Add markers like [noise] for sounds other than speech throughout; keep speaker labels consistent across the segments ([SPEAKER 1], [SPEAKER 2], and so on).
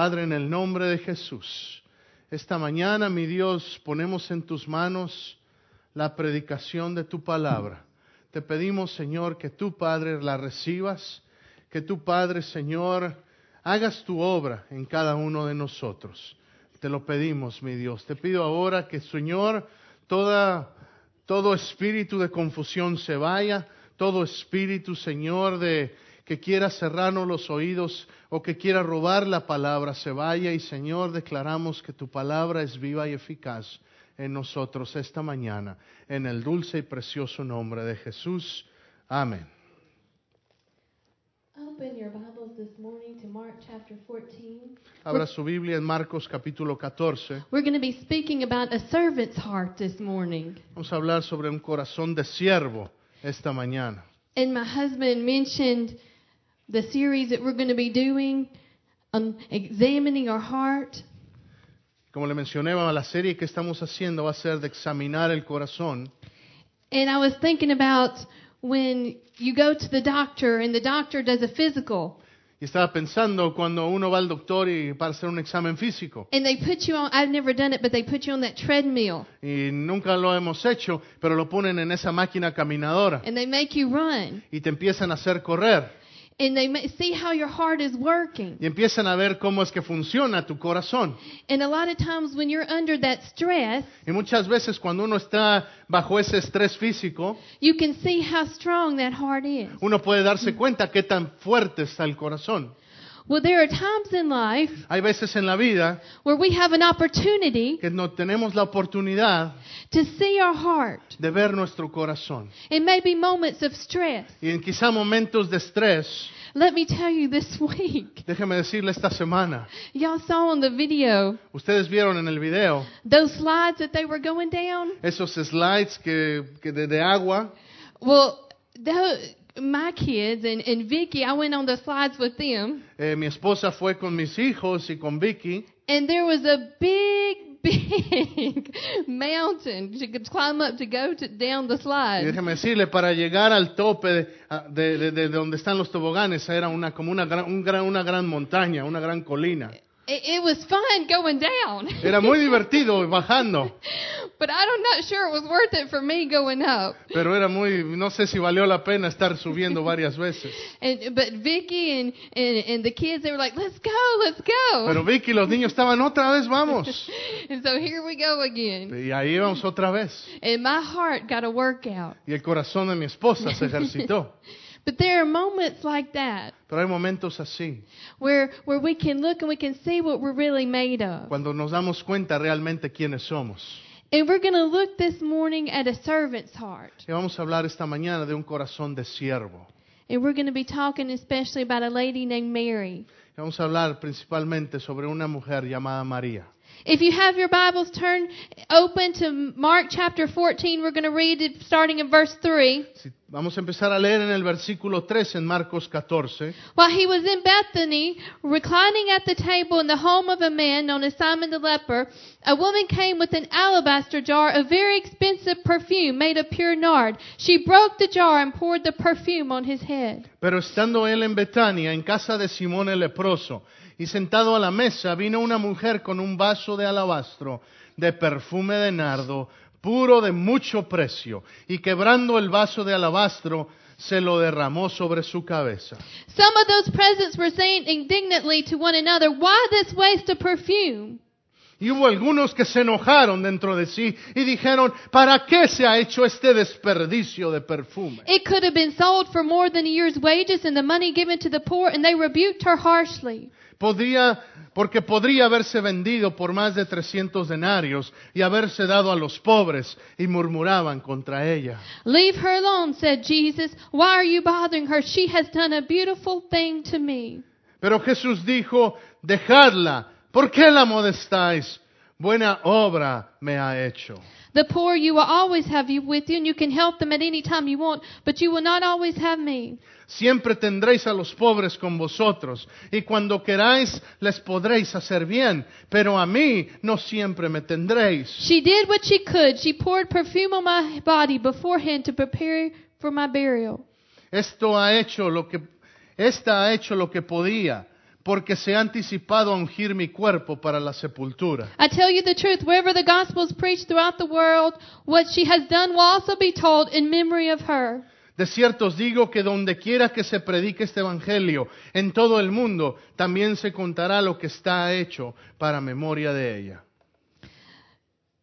[SPEAKER 1] Padre, en el nombre de Jesús, esta mañana, mi Dios, ponemos en tus manos la predicación de tu palabra. Te pedimos, Señor, que tú, Padre, la recibas, que tú, Padre, Señor, hagas tu obra en cada uno de nosotros. Te lo pedimos, mi Dios. Te pido ahora que, Señor, todo espíritu de confusión se vaya, todo espíritu, Señor, de que quiera cerrarnos los oídos o que quiera robar la palabra se vaya y Señor declaramos que tu palabra es viva y eficaz en nosotros esta mañana, en el dulce y precioso nombre de Jesús. Amén.
[SPEAKER 2] Open your Bibles this morning to Mark chapter 14.
[SPEAKER 1] Abra su Biblia en Marcos capítulo 14.
[SPEAKER 2] We're going to be speaking about a servant's heart this morning.
[SPEAKER 1] Vamos a hablar sobre un corazón de siervo esta mañana.
[SPEAKER 2] And my husband mentioned the series that we're going to be doing on examining our heart.
[SPEAKER 1] Como le mencioné, la serie que estamos haciendo va a ser de examinar el corazón.
[SPEAKER 2] And I was thinking about when you go to the doctor and the doctor does a physical
[SPEAKER 1] Y estaba pensando cuando uno va al doctor y para hacer un examen físico.
[SPEAKER 2] and they put you on, I've never done it, but they put you on that treadmill
[SPEAKER 1] Y nunca lo hemos hecho, pero lo ponen en esa máquina caminadora
[SPEAKER 2] and they make you run
[SPEAKER 1] y te empiezan a hacer correr
[SPEAKER 2] and they ma- see how your heart is working.
[SPEAKER 1] y empiezan a ver cómo es que funciona tu corazón.
[SPEAKER 2] And a lot of times when you're under that stress,
[SPEAKER 1] Y muchas veces cuando uno está bajo ese estrés físico,
[SPEAKER 2] you can see how strong that heart is.
[SPEAKER 1] uno puede darse cuenta qué tan fuerte está el corazón.
[SPEAKER 2] Well, there are times in life
[SPEAKER 1] Hay veces en la vida
[SPEAKER 2] where we have an opportunity
[SPEAKER 1] que no tenemos la oportunidad
[SPEAKER 2] to see our heart.
[SPEAKER 1] de ver nuestro corazón.
[SPEAKER 2] It may be moments of stress.
[SPEAKER 1] Y en quizá momentos de estrés,
[SPEAKER 2] Let me tell you this [laughs] week,
[SPEAKER 1] déjeme decirle esta semana,
[SPEAKER 2] y'all saw on the video
[SPEAKER 1] ustedes vieron en el video
[SPEAKER 2] those slides that they were going down.
[SPEAKER 1] esos slides que, que de, de agua.
[SPEAKER 2] Well, tho- my kids and, and Vicky, I went on the slides with them,
[SPEAKER 1] Eh, mi esposa fue con mis hijos y con Vicky
[SPEAKER 2] and there was a big, [laughs] big mountain she could climb up to go to, down the
[SPEAKER 1] y
[SPEAKER 2] slide.
[SPEAKER 1] déjeme decirle, para llegar al tope de, de- de- de donde están los toboganes era una, como una gran, un gran- una gran montaña, una gran colina.
[SPEAKER 2] It, was fun going down,
[SPEAKER 1] Era muy [laughs] divertido bajando,
[SPEAKER 2] but I'm not sure it was worth it for me going up.
[SPEAKER 1] pero era muy, no sé si valió la pena estar subiendo [laughs] varias veces.
[SPEAKER 2] And but Vicky and, and and the kids they were like, "Let's go, let's go."
[SPEAKER 1] Pero Vicky y los niños estaban otra vez, vamos. [laughs]
[SPEAKER 2] and so here we go again.
[SPEAKER 1] Y ahí íbamos otra vez.
[SPEAKER 2] And my heart got a workout.
[SPEAKER 1] Y el corazón de mi esposa se ejercitó.
[SPEAKER 2] But there are moments like that
[SPEAKER 1] Pero hay momentos así,
[SPEAKER 2] where where we can look and we can see what we're really made of.
[SPEAKER 1] cuando nos damos cuenta realmente quiénes somos.
[SPEAKER 2] And we're going to look this morning at a servant's heart.
[SPEAKER 1] Y vamos a hablar esta mañana de un corazón de siervo.
[SPEAKER 2] And we're going to be talking especially about a lady named Mary.
[SPEAKER 1] Y vamos a hablar principalmente sobre una mujer llamada María.
[SPEAKER 2] If you have your Bibles turned open to Mark chapter 14, we're going to read it starting in verse 3.
[SPEAKER 1] Vamos a empezar a leer en el versículo 3 en Marcos 14.
[SPEAKER 2] While he was in Bethany, reclining at the table in the home of a man known as Simon the leper, a woman came with an alabaster jar of very expensive perfume made of pure nard. She broke the jar and poured the perfume on his head.
[SPEAKER 1] Pero estando él en Betania, en casa de Simón el leproso, y sentado a la mesa, vino una mujer con un vaso de alabastro de perfume de nardo, puro de mucho precio, y quebrando el vaso de alabastro, se lo derramó sobre su cabeza.
[SPEAKER 2] Some of those presents were saying indignantly to one another, Why this waste of perfume?
[SPEAKER 1] Y hubo algunos que se enojaron dentro de sí y dijeron, ¿para qué se ha hecho este desperdicio de perfume?
[SPEAKER 2] It could have been sold for more than a year's wages and the money given to the poor, and they rebuked her harshly.
[SPEAKER 1] Podría, porque podría haberse vendido por más de 300 denarios y haberse dado a los pobres y murmuraban contra ella.
[SPEAKER 2] Leave her alone, said Jesus. Why are you bothering her? She has done a beautiful thing to me.
[SPEAKER 1] Pero Jesús dijo, dejadla, ¿por qué la molestáis? Buena obra me ha hecho.
[SPEAKER 2] The poor you will always have you with you, and you can help them at any time you want, but you will not always have me.
[SPEAKER 1] Siempre tendréis a los pobres con vosotros, y cuando queráis les podréis hacer bien, pero a mí no siempre me tendréis.
[SPEAKER 2] She did what she could. She poured perfume on my body beforehand to prepare for my burial.
[SPEAKER 1] Esto ha hecho lo que, esta ha hecho lo que podía, porque se ha anticipado a ungir mi cuerpo para la sepultura.
[SPEAKER 2] I tell you the truth, wherever the gospel is preached throughout the world, what she has done will also be told in memory of her.
[SPEAKER 1] De cierto os digo que donde quiera que se predique este evangelio en todo el mundo, también se contará lo que está hecho para memoria de ella.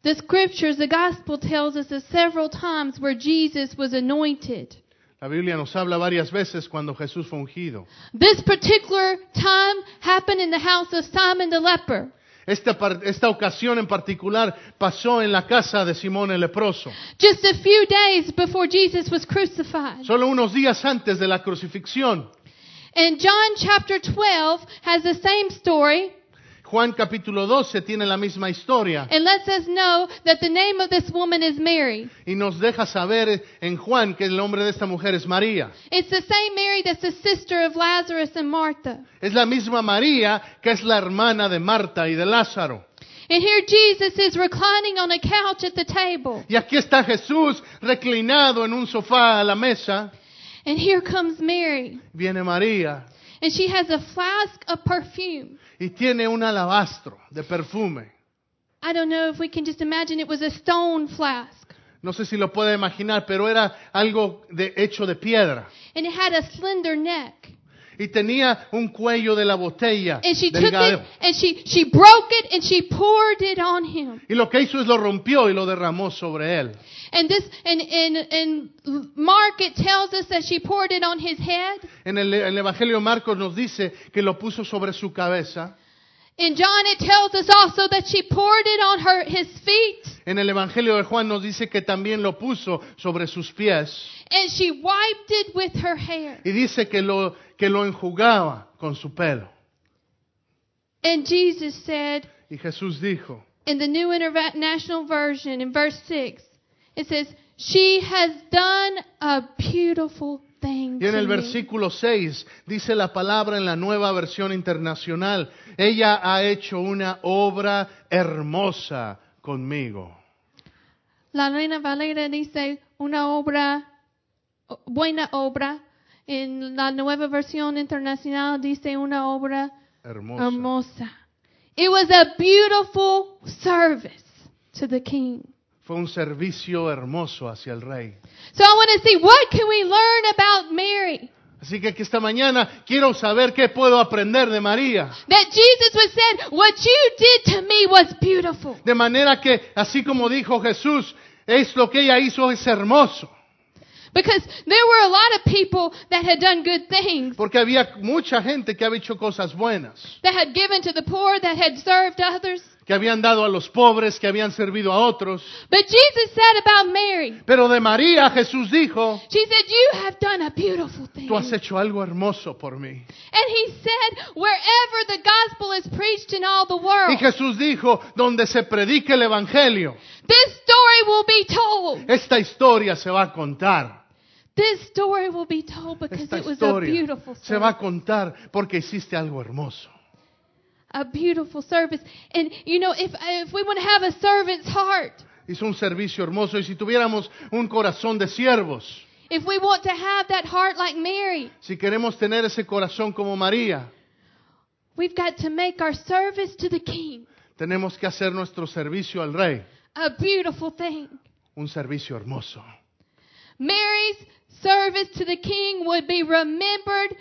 [SPEAKER 2] The scriptures, the gospel tells us of several times where Jesus was anointed.
[SPEAKER 1] La Biblia nos habla varias veces cuando Jesús fue ungido.
[SPEAKER 2] This particular time happened in the house of Simon the leper.
[SPEAKER 1] Esta, esta ocasión en particular pasó en la casa de Simón el leproso.
[SPEAKER 2] Just a few days before Jesus was crucified.
[SPEAKER 1] Solo unos días antes de la crucifixión.
[SPEAKER 2] And John chapter 12 has the same story
[SPEAKER 1] Juan capítulo 12 tiene la misma historia
[SPEAKER 2] and lets us know that the name of this woman is Mary.
[SPEAKER 1] y nos deja saber en Juan que el nombre de esta mujer es María.
[SPEAKER 2] It's the same Mary that's the sister of Lazarus and Martha.
[SPEAKER 1] Es la misma María que es la hermana de Marta y de Lázaro.
[SPEAKER 2] And here Jesus is reclining on a couch at the table.
[SPEAKER 1] Y aquí está Jesús reclinado en un sofá a la mesa.
[SPEAKER 2] And here comes Mary.
[SPEAKER 1] Viene María
[SPEAKER 2] And she has a flask of perfume.
[SPEAKER 1] y tiene un alabastro de perfume.
[SPEAKER 2] I don't know if we can just imagine it was a stone flask.
[SPEAKER 1] No sé si lo puede imaginar, pero era algo de, hecho de piedra.
[SPEAKER 2] And it had a slender neck.
[SPEAKER 1] Y tenía un cuello de la botella.
[SPEAKER 2] And she took it and she, she broke it and she poured it on him.
[SPEAKER 1] Y lo que hizo es lo rompió y lo derramó sobre él.
[SPEAKER 2] And this and and and Mark it tells us that she poured it on his head.
[SPEAKER 1] En el, el Evangelio de Marcos nos dice que lo puso sobre su cabeza.
[SPEAKER 2] In John it tells us also that she poured it on her his feet
[SPEAKER 1] En el Evangelio de Juan nos dice que también lo puso sobre sus pies.
[SPEAKER 2] and she wiped it with her hair.
[SPEAKER 1] Y dice que lo, que lo enjugaba con su pelo.
[SPEAKER 2] And Jesus said
[SPEAKER 1] Y Jesús dijo,
[SPEAKER 2] in the New International Version in verse 6 it says she has done a beautiful thing
[SPEAKER 1] y en el
[SPEAKER 2] me."
[SPEAKER 1] versículo 6 dice la palabra en la nueva versión internacional, ella ha hecho una obra hermosa conmigo.
[SPEAKER 2] La Reina Valera dice una obra, buena obra. En la nueva versión internacional dice una obra
[SPEAKER 1] Hermosa.
[SPEAKER 2] hermosa. It was a beautiful service to the king.
[SPEAKER 1] Fue un servicio hermoso hacia el rey.
[SPEAKER 2] So I want to see what can we learn about Mary?
[SPEAKER 1] Así que esta mañana quiero saber qué puedo aprender de María.
[SPEAKER 2] That Jesus was saying, what you did to me was beautiful.
[SPEAKER 1] De manera que, así como dijo Jesús, es lo que ella hizo es hermoso.
[SPEAKER 2] Because there were a lot of people that had done good things,
[SPEAKER 1] Porque había mucha gente que había hecho cosas buenas,
[SPEAKER 2] that had given to the poor, that had served others.
[SPEAKER 1] Que habían dado a los pobres, que habían servido a otros.
[SPEAKER 2] But Jesus said about Mary,
[SPEAKER 1] Pero de María Jesús dijo,
[SPEAKER 2] she said, you have done a beautiful thing.
[SPEAKER 1] tú has hecho algo hermoso por mí.
[SPEAKER 2] And he said, wherever the gospel is preached in all the world,
[SPEAKER 1] Y Jesús dijo, donde se predique el Evangelio,
[SPEAKER 2] this story will be told.
[SPEAKER 1] esta historia se va a contar.
[SPEAKER 2] This story will be told because
[SPEAKER 1] Esta
[SPEAKER 2] it was a
[SPEAKER 1] historia
[SPEAKER 2] beautiful
[SPEAKER 1] se va a contar porque hiciste algo hermoso.
[SPEAKER 2] A beautiful service. And you know, if if we want to have a servant's heart,
[SPEAKER 1] Hizo un servicio hermoso y si tuviéramos un corazón de siervos,
[SPEAKER 2] if we want to have that heart like Mary,
[SPEAKER 1] si queremos tener ese corazón como María,
[SPEAKER 2] we've got to make our service to the king
[SPEAKER 1] tenemos que hacer nuestro servicio al rey
[SPEAKER 2] a beautiful thing.
[SPEAKER 1] un servicio hermoso.
[SPEAKER 2] Mary's service to the king would be remembered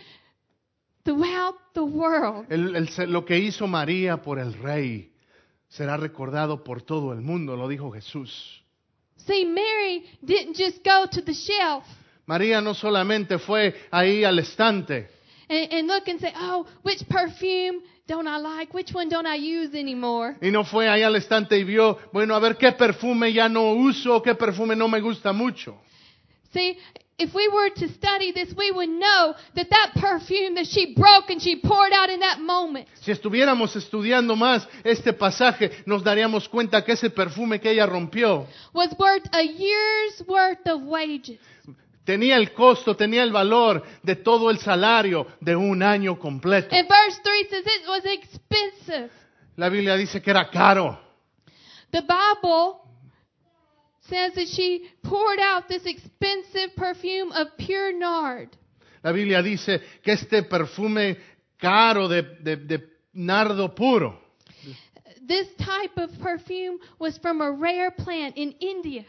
[SPEAKER 2] throughout the world.
[SPEAKER 1] El- el- lo que hizo María por el rey será recordado por todo el mundo, lo dijo Jesús.
[SPEAKER 2] See, Mary didn't just go to the shelf
[SPEAKER 1] María no solamente fue ahí al estante
[SPEAKER 2] and, and look and say, oh, which perfume don't I like? Which one don't I use anymore?
[SPEAKER 1] y no fue ahí al estante y vio, bueno, a ver qué perfume ya no uso, qué perfume no me gusta mucho.
[SPEAKER 2] See, if we were to study this, we would know that that perfume that she broke and she poured out in that moment
[SPEAKER 1] Si estuviéramos estudiando más este pasaje, nos daríamos cuenta que ese perfume que ella rompió
[SPEAKER 2] was worth a year's worth of wages.
[SPEAKER 1] tenía el costo, tenía el valor de todo el salario de un año completo.
[SPEAKER 2] And verse 3 says it was expensive.
[SPEAKER 1] La Biblia dice que era caro.
[SPEAKER 2] The Bible says that she poured out this expensive perfume of pure nard.
[SPEAKER 1] La Biblia dice que este perfume caro de, de- de nardo puro.
[SPEAKER 2] This type of perfume was from a rare plant in India.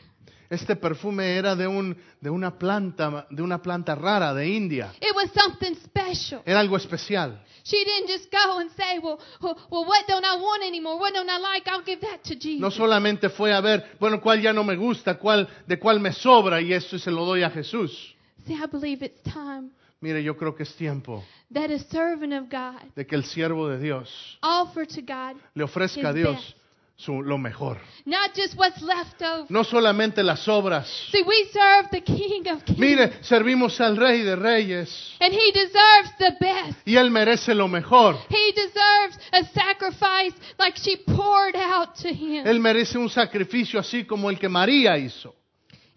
[SPEAKER 1] Este perfume era de, un, de, una planta, de una planta rara de India.
[SPEAKER 2] It was something special.
[SPEAKER 1] Era algo especial.
[SPEAKER 2] She didn't just go and say, well, well, well, what don't I want anymore? What don't I like? I'll give that to Jesus.
[SPEAKER 1] No solamente fue a ver, bueno, cuál ya no me gusta, cuál, de cuál me sobra y eso se lo doy a Jesús.
[SPEAKER 2] See, I believe it's time
[SPEAKER 1] Mire, yo creo que es tiempo
[SPEAKER 2] that a servant of God
[SPEAKER 1] de que el siervo de Dios
[SPEAKER 2] offer to God
[SPEAKER 1] le ofrezca a Dios. Su, lo mejor.
[SPEAKER 2] not just what's left over.
[SPEAKER 1] No solamente las obras.
[SPEAKER 2] See, we serve the King of Kings,
[SPEAKER 1] Mire, servimos al Rey de Reyes
[SPEAKER 2] and He deserves the best.
[SPEAKER 1] y Él merece lo mejor.
[SPEAKER 2] He deserves a sacrifice like she poured out to Him.
[SPEAKER 1] Él merece un sacrificio así como el que María hizo.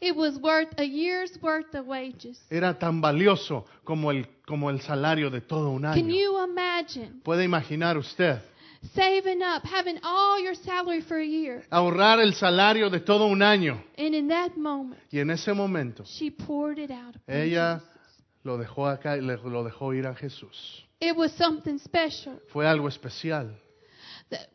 [SPEAKER 2] It was worth a year's worth of wages.
[SPEAKER 1] Era tan valioso como el, como el salario de todo un
[SPEAKER 2] Can
[SPEAKER 1] año.
[SPEAKER 2] you imagine
[SPEAKER 1] Puede imaginar usted
[SPEAKER 2] saving up, having all your salary for a year,
[SPEAKER 1] ahorrar el salario de todo un año
[SPEAKER 2] and in that moment,
[SPEAKER 1] y en ese momento
[SPEAKER 2] she poured it out.
[SPEAKER 1] ella lo dejó acá y lo dejó ir a Jesús.
[SPEAKER 2] It was something special.
[SPEAKER 1] Fue algo especial.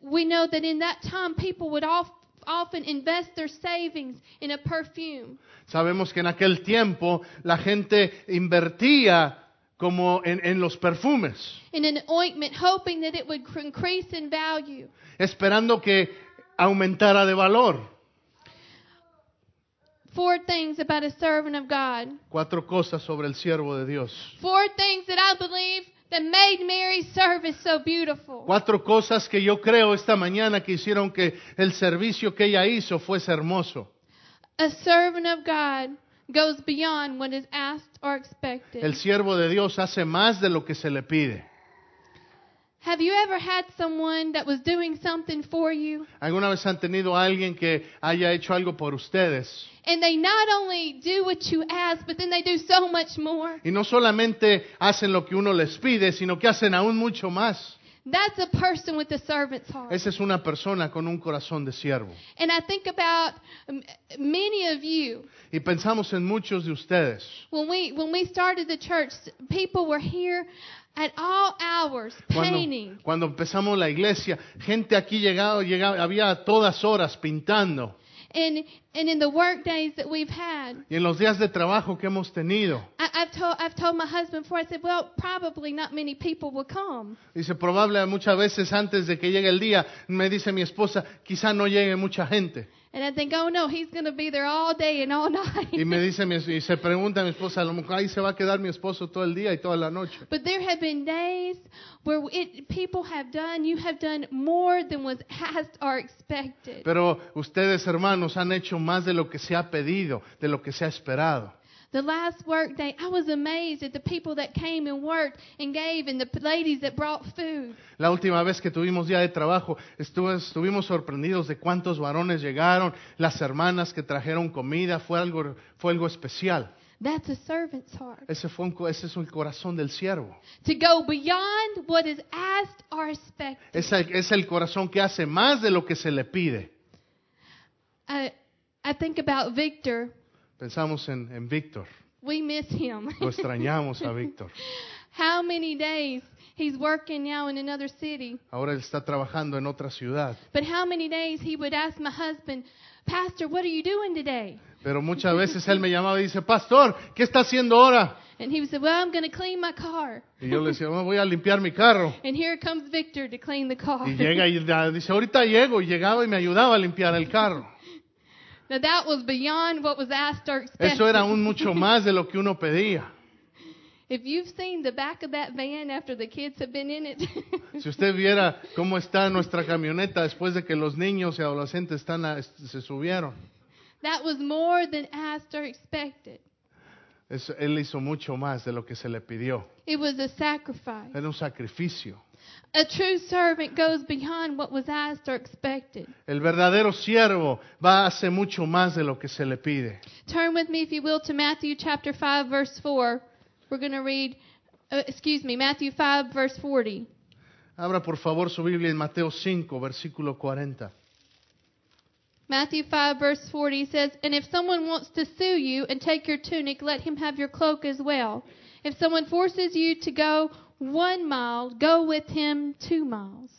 [SPEAKER 2] We know that in that time, people would of, often invest their savings in a perfume.
[SPEAKER 1] Sabemos que en aquel tiempo la gente invertía como en, en los perfumes,
[SPEAKER 2] in an ointment, hoping that it would cr- increase in value.
[SPEAKER 1] esperando que aumentara de valor.
[SPEAKER 2] Four things about a servant of God.
[SPEAKER 1] Cuatro cosas sobre el siervo de Dios.
[SPEAKER 2] Four things that I believe that made Mary's service so beautiful.
[SPEAKER 1] Cuatro cosas que yo creo esta mañana que hicieron que el servicio que ella hizo fuese hermoso.
[SPEAKER 2] A servant of God goes beyond what is asked or expected.
[SPEAKER 1] El siervo de Dios hace más de lo que se le pide.
[SPEAKER 2] Have you ever had someone that was doing something for you
[SPEAKER 1] ¿Alguna vez han tenido a alguien que haya hecho algo por ustedes?
[SPEAKER 2] and they not only do what you ask, but then they do so much more?
[SPEAKER 1] Y no solamente hacen lo que uno les pide, sino que hacen aún mucho más.
[SPEAKER 2] That's a person with a servant's heart.
[SPEAKER 1] Esa es una persona con un corazón de siervo.
[SPEAKER 2] And I think about many of you.
[SPEAKER 1] Y pensamos en muchos de ustedes.
[SPEAKER 2] When we when we started the church, people were here at all hours
[SPEAKER 1] Cuando,
[SPEAKER 2] painting.
[SPEAKER 1] cuando empezamos la iglesia, gente aquí llegado, llegaba, había a todas horas pintando.
[SPEAKER 2] And and in the work days that we've had,
[SPEAKER 1] Y en los días de trabajo que hemos tenido,
[SPEAKER 2] I, I've told I've told my husband before. I said, well, probably not many people will come.
[SPEAKER 1] dice, probable muchas veces antes de que llegue el día, me dice mi esposa, quizá no llegue mucha gente.
[SPEAKER 2] And I think, oh no, he's going to be there all day and all [laughs] night.
[SPEAKER 1] Y me dice, mi- y se pregunta mi esposa, a lo mejor ahí se va a quedar mi esposo todo el día y toda la noche.
[SPEAKER 2] But there have been days where it, people have done, you have done more than was asked or expected.
[SPEAKER 1] Pero ustedes, hermanos, han hecho más de lo que se ha pedido, de lo que se ha esperado.
[SPEAKER 2] The last work day, I was amazed at the people that came and worked and gave and the ladies that brought food.
[SPEAKER 1] La última vez que tuvimos día de trabajo, estuve- estuvimos sorprendidos de cuántos varones llegaron, las hermanas que trajeron comida, fue algo, fue algo especial.
[SPEAKER 2] That's a servant's heart.
[SPEAKER 1] Ese, fue un ese es el corazón del siervo.
[SPEAKER 2] To go beyond what is asked or expected.
[SPEAKER 1] Es el, es el corazón que hace más de lo que se le pide.
[SPEAKER 2] I, I think about Victor.
[SPEAKER 1] Pensamos en, en Víctor,
[SPEAKER 2] We miss him. [laughs]
[SPEAKER 1] lo extrañamos a Víctor. [laughs]
[SPEAKER 2] How many days he's working now in another city?
[SPEAKER 1] Ahora él está trabajando en otra ciudad.
[SPEAKER 2] But how many days he would ask my husband, Pastor, what are you doing today?
[SPEAKER 1] Pero muchas veces él me llamaba y dice, Pastor, ¿qué está haciendo ahora?
[SPEAKER 2] And he would say, Well, I'm going to clean my car.
[SPEAKER 1] Y yo le decía, "Oh, voy a limpiar mi carro. [laughs]
[SPEAKER 2] And here comes Victor to clean the car.
[SPEAKER 1] Y llega y dice, ahorita llego. Y llegaba y me ayudaba a limpiar el carro.
[SPEAKER 2] Now that was beyond what was asked or expected.
[SPEAKER 1] Eso era aún [laughs] mucho más de lo que uno pedía.
[SPEAKER 2] If you've seen the back of that van after the kids have been in it, [laughs]
[SPEAKER 1] Si usted viera cómo está nuestra camioneta después de que los niños y adolescentes están a- se subieron.
[SPEAKER 2] that was more than asked or expected.
[SPEAKER 1] Eso- él hizo mucho más de lo que se le pidió.
[SPEAKER 2] It was a sacrifice.
[SPEAKER 1] Era un sacrificio.
[SPEAKER 2] A true servant goes beyond what was asked or expected.
[SPEAKER 1] El verdadero siervo va a hacer mucho más de lo que se le pide.
[SPEAKER 2] Turn with me, if you will, to Matthew chapter 5, verse 4. We're going to read, uh, excuse me, Matthew 5, verse 40.
[SPEAKER 1] Abra por favor su Biblia en Mateo 5, versículo 40.
[SPEAKER 2] Matthew 5, verse 40 says, And if someone wants to sue you and take your tunic, let him have your cloak as well. If someone forces you to go one mile, go with him two miles.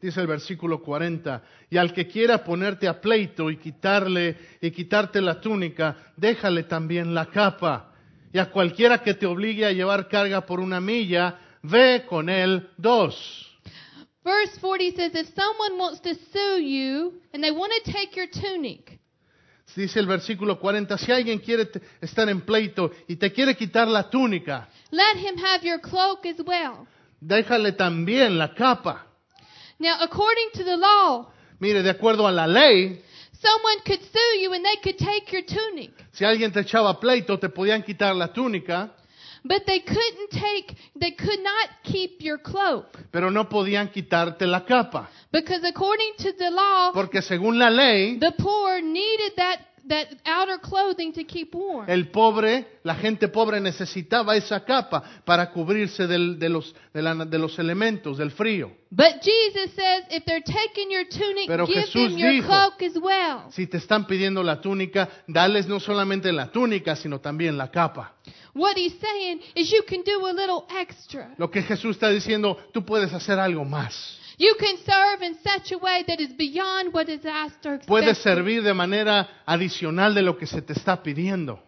[SPEAKER 1] Dice el versículo 40, y al que quiera ponerte a pleito y quitarle y quitarte la túnica, déjale también la capa. Y a cualquiera que te obligue a llevar carga por una milla, ve con él dos.
[SPEAKER 2] Verse 40 says, If someone wants to sue you and they want to take your tunic,
[SPEAKER 1] Dice el versículo 40, si alguien quiere estar en pleito y te quiere quitar la túnica,
[SPEAKER 2] let him have your cloak as well.
[SPEAKER 1] déjale también la capa.
[SPEAKER 2] Now, according to the law,
[SPEAKER 1] Mire, de acuerdo a la ley,
[SPEAKER 2] someone could sue you and they could take your tunic,
[SPEAKER 1] si alguien te echaba pleito, te podían quitar la túnica,
[SPEAKER 2] but they couldn't take, they could not keep your cloak.
[SPEAKER 1] pero no podían quitarte la capa.
[SPEAKER 2] Because according to the law,
[SPEAKER 1] Porque según la ley,
[SPEAKER 2] the poor needed that, that outer clothing to keep warm.
[SPEAKER 1] el pobre, la gente pobre necesitaba esa capa para cubrirse del- de, los, de, la- de los elementos, del frío.
[SPEAKER 2] But Jesus says, if they're taking your tunic,
[SPEAKER 1] Pero
[SPEAKER 2] give
[SPEAKER 1] Jesús
[SPEAKER 2] them your
[SPEAKER 1] dijo-
[SPEAKER 2] cloak as well.
[SPEAKER 1] Si te están pidiendo la túnica, dales no solamente la túnica, sino también la capa.
[SPEAKER 2] What he's saying is you can do a little extra.
[SPEAKER 1] Lo que Jesús está diciendo, tú puedes hacer algo más.
[SPEAKER 2] You can serve in such a way that is beyond what is asked or expected.
[SPEAKER 1] Puedes servir de manera adicional de lo que se te está pidiendo.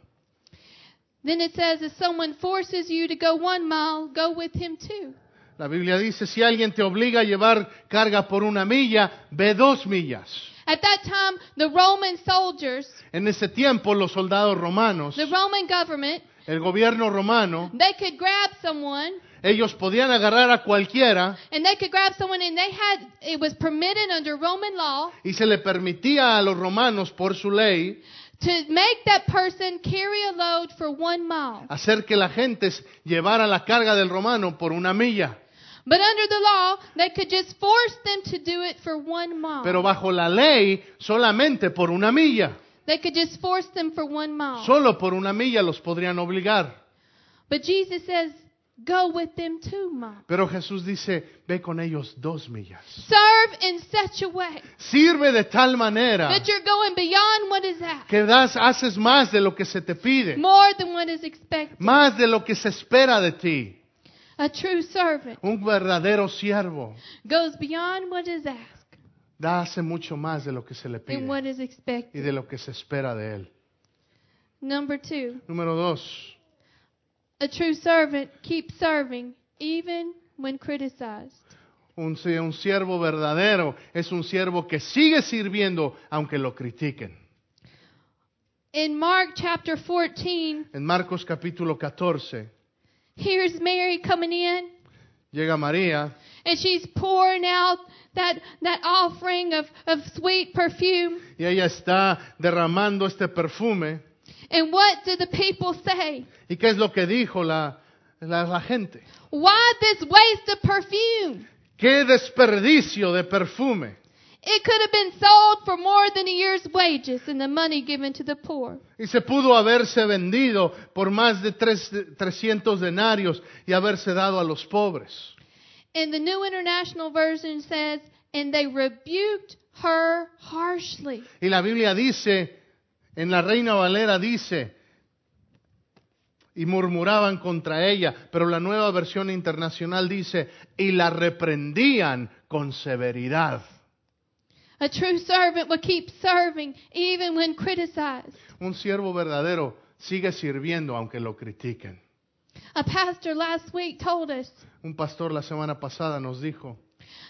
[SPEAKER 2] Then it says, if someone forces you to go one mile, go with him too.
[SPEAKER 1] La Biblia dice, si alguien te obliga a llevar carga por una milla, ve dos millas.
[SPEAKER 2] At that time, the Roman soldiers,
[SPEAKER 1] En ese tiempo, los soldados romanos,
[SPEAKER 2] the Roman government,
[SPEAKER 1] el gobierno romano,
[SPEAKER 2] they could grab someone
[SPEAKER 1] ellos podían agarrar a cualquiera
[SPEAKER 2] and they could grab someone and they had it was permitted under Roman law
[SPEAKER 1] y se le permitía a los romanos, por su ley,
[SPEAKER 2] to make that person carry a load for one mile.
[SPEAKER 1] hacer que la gente llevara la carga del romano por una milla.
[SPEAKER 2] But under the law, they could just force them to do it for one mile.
[SPEAKER 1] Pero bajo la ley, solamente por una milla.
[SPEAKER 2] They could just force them for one mile.
[SPEAKER 1] Solo por una milla los podrían obligar.
[SPEAKER 2] But Jesus says, go with them two miles.
[SPEAKER 1] Pero Jesús dice, ve con ellos dos millas.
[SPEAKER 2] Serve in such a way
[SPEAKER 1] Sirve de tal manera
[SPEAKER 2] that you're going beyond what is asked,
[SPEAKER 1] que das, haces más de lo que se te pide,
[SPEAKER 2] more than what is expected.
[SPEAKER 1] más de lo que se espera de ti.
[SPEAKER 2] A true servant
[SPEAKER 1] Un verdadero siervo
[SPEAKER 2] goes beyond what is asked
[SPEAKER 1] da hace mucho más de lo que se le
[SPEAKER 2] and what
[SPEAKER 1] pide
[SPEAKER 2] is
[SPEAKER 1] y
[SPEAKER 2] expected.
[SPEAKER 1] de lo que se espera de él.
[SPEAKER 2] Number two,
[SPEAKER 1] Número dos,
[SPEAKER 2] a true servant keeps serving even when criticized.
[SPEAKER 1] un, un siervo verdadero es un siervo que sigue sirviendo aunque lo critiquen.
[SPEAKER 2] In Mark chapter 14,
[SPEAKER 1] En Marcos capítulo 14
[SPEAKER 2] here's Mary coming in
[SPEAKER 1] llega María
[SPEAKER 2] and she's pouring out that, that offering of, of sweet perfume.
[SPEAKER 1] y ella está derramando este perfume.
[SPEAKER 2] And what do the people say?
[SPEAKER 1] ¿Y qué es lo que dijo la, la, la gente?
[SPEAKER 2] Why this waste of perfume?
[SPEAKER 1] ¡Qué desperdicio de perfume!
[SPEAKER 2] It could have been sold for more than a year's wages and the money given to the poor.
[SPEAKER 1] Y se pudo haberse vendido por más de tres, 300 denarios y haberse dado a los pobres.
[SPEAKER 2] And the New International Version says, and they rebuked her harshly.
[SPEAKER 1] Y la Biblia dice, en la Reina Valera dice, y murmuraban contra ella, pero la nueva versión internacional dice, y la reprendían con severidad.
[SPEAKER 2] A true servant will keep serving even when criticized.
[SPEAKER 1] Un siervo verdadero sigue sirviendo aunque lo critiquen.
[SPEAKER 2] A pastor last week told us
[SPEAKER 1] Un pastor la semana pasada nos dijo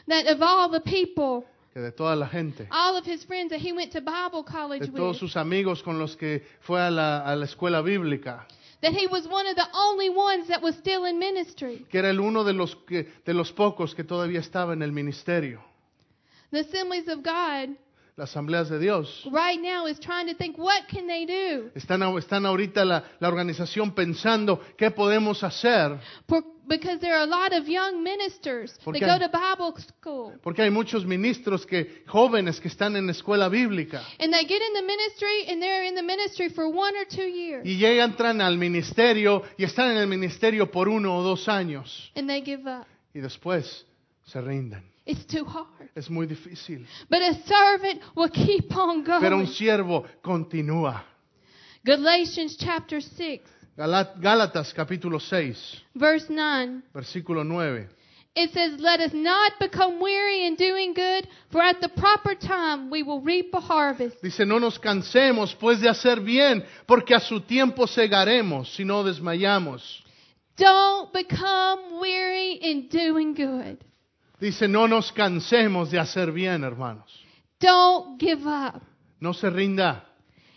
[SPEAKER 2] that of all the people,
[SPEAKER 1] que de toda la gente,
[SPEAKER 2] all of his friends that he went to Bible college
[SPEAKER 1] de todos
[SPEAKER 2] with,
[SPEAKER 1] sus amigos con los que fue a la, a la escuela bíblica,
[SPEAKER 2] that he was one of the only ones that was still in ministry.
[SPEAKER 1] que era el uno de los, que, de los pocos que todavía estaba en el ministerio.
[SPEAKER 2] The Assemblies of God
[SPEAKER 1] Las asambleas de Dios.
[SPEAKER 2] right now is trying to think what can they do
[SPEAKER 1] Están, están ahorita la, la organización pensando qué podemos hacer,
[SPEAKER 2] because there are a lot of young ministers that go to Bible school
[SPEAKER 1] porque hay muchos ministros que, jóvenes que están en escuela bíblica
[SPEAKER 2] and they get in the ministry and they're in the ministry for one or two years
[SPEAKER 1] y llegan, entran al ministerio y están en el ministerio por uno o dos años
[SPEAKER 2] and they give up.
[SPEAKER 1] y después se rinden.
[SPEAKER 2] It's too hard.
[SPEAKER 1] Es muy difícil.
[SPEAKER 2] But a servant will keep on going.
[SPEAKER 1] Pero un siervo continúa.
[SPEAKER 2] Galatians chapter 6,
[SPEAKER 1] Galat- Gálatas capítulo 6,
[SPEAKER 2] verse 9.
[SPEAKER 1] versículo 9.
[SPEAKER 2] It says, Let us not become weary in doing good, for at the proper time we will reap a harvest.
[SPEAKER 1] Dice, no nos cansemos pues de hacer bien, porque a su tiempo segaremos si no desmayamos.
[SPEAKER 2] Don't become weary in doing good.
[SPEAKER 1] Dice, no nos cansemos de hacer bien, hermanos.
[SPEAKER 2] Don't give up.
[SPEAKER 1] No se rinda.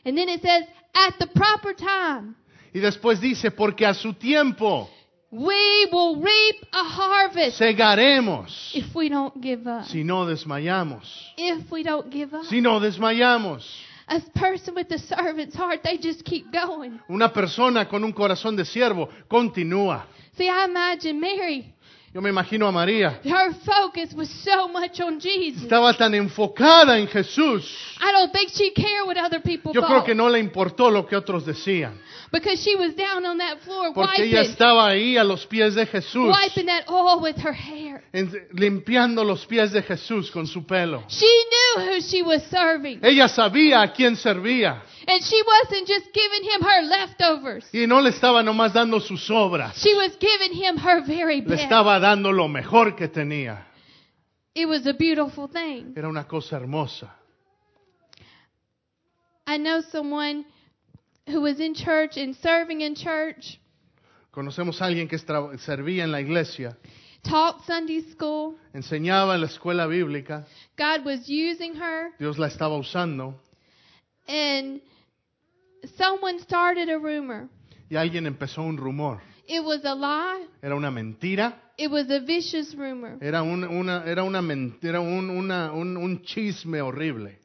[SPEAKER 2] And then it says, At the proper time
[SPEAKER 1] Y después dice, porque a su tiempo
[SPEAKER 2] we will reap a harvest
[SPEAKER 1] segaremos
[SPEAKER 2] if we don't give up.
[SPEAKER 1] si no desmayamos.
[SPEAKER 2] If we don't give up.
[SPEAKER 1] Si no desmayamos.
[SPEAKER 2] A person with a servant's heart, they just keep going.
[SPEAKER 1] Una persona con un corazón de siervo continúa.
[SPEAKER 2] See, I imagine Mary,
[SPEAKER 1] Yo me imagino a María.
[SPEAKER 2] her focus was so much on Jesus.
[SPEAKER 1] Estaba tan enfocada en Jesús.
[SPEAKER 2] I don't think she cared what other people
[SPEAKER 1] Yo creo que no le importó lo que otros decían.
[SPEAKER 2] because she was down on that floor
[SPEAKER 1] Porque ella
[SPEAKER 2] wiping,
[SPEAKER 1] estaba ahí a los pies de Jesús.
[SPEAKER 2] wiping that oil with her hair.
[SPEAKER 1] en- limpiando los pies de Jesús con su pelo.
[SPEAKER 2] She knew who she was serving,
[SPEAKER 1] Ella sabía a quién servía.
[SPEAKER 2] And she wasn't just giving him her leftovers.
[SPEAKER 1] Y no le estaba nomás dando sus obras.
[SPEAKER 2] She was giving him her very best.
[SPEAKER 1] Le estaba dando lo mejor que tenía.
[SPEAKER 2] It was a beautiful thing.
[SPEAKER 1] Era una cosa hermosa.
[SPEAKER 2] I know someone who was in church and serving in church,
[SPEAKER 1] Conocemos a alguien que servía en la iglesia,
[SPEAKER 2] taught Sunday school.
[SPEAKER 1] enseñaba en la escuela bíblica.
[SPEAKER 2] God was using her,
[SPEAKER 1] Dios la estaba usando.
[SPEAKER 2] and someone started a rumor.
[SPEAKER 1] Y alguien empezó un rumor.
[SPEAKER 2] It was a lie.
[SPEAKER 1] Era una mentira.
[SPEAKER 2] It was a vicious rumor.
[SPEAKER 1] Era un, una, era una era un, una- un, un chisme horrible.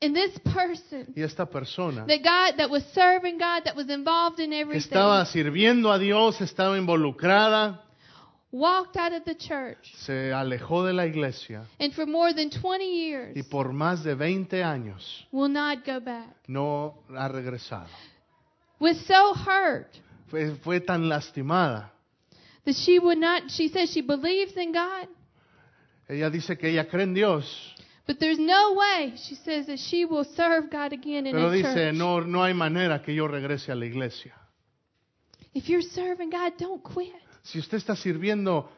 [SPEAKER 2] And this person
[SPEAKER 1] Y esta persona
[SPEAKER 2] that God that was serving God, that was involved in everything,
[SPEAKER 1] estaba sirviendo a Dios, estaba involucrada,
[SPEAKER 2] walked out of the church.
[SPEAKER 1] se alejó de la iglesia
[SPEAKER 2] And for more than 20 years
[SPEAKER 1] y por más de 20 años
[SPEAKER 2] will not go back.
[SPEAKER 1] no ha regresado.
[SPEAKER 2] Was so hurt
[SPEAKER 1] Fue, fue tan lastimada.
[SPEAKER 2] that she would not she says she believes in God,
[SPEAKER 1] Ella dice que ella cree en Dios,
[SPEAKER 2] but there's no way she says that she will serve God again in
[SPEAKER 1] pero dice,
[SPEAKER 2] church.
[SPEAKER 1] no, no hay manera que yo regrese a la iglesia.
[SPEAKER 2] If you're serving God, don't quit.
[SPEAKER 1] Si usted está sirviendo,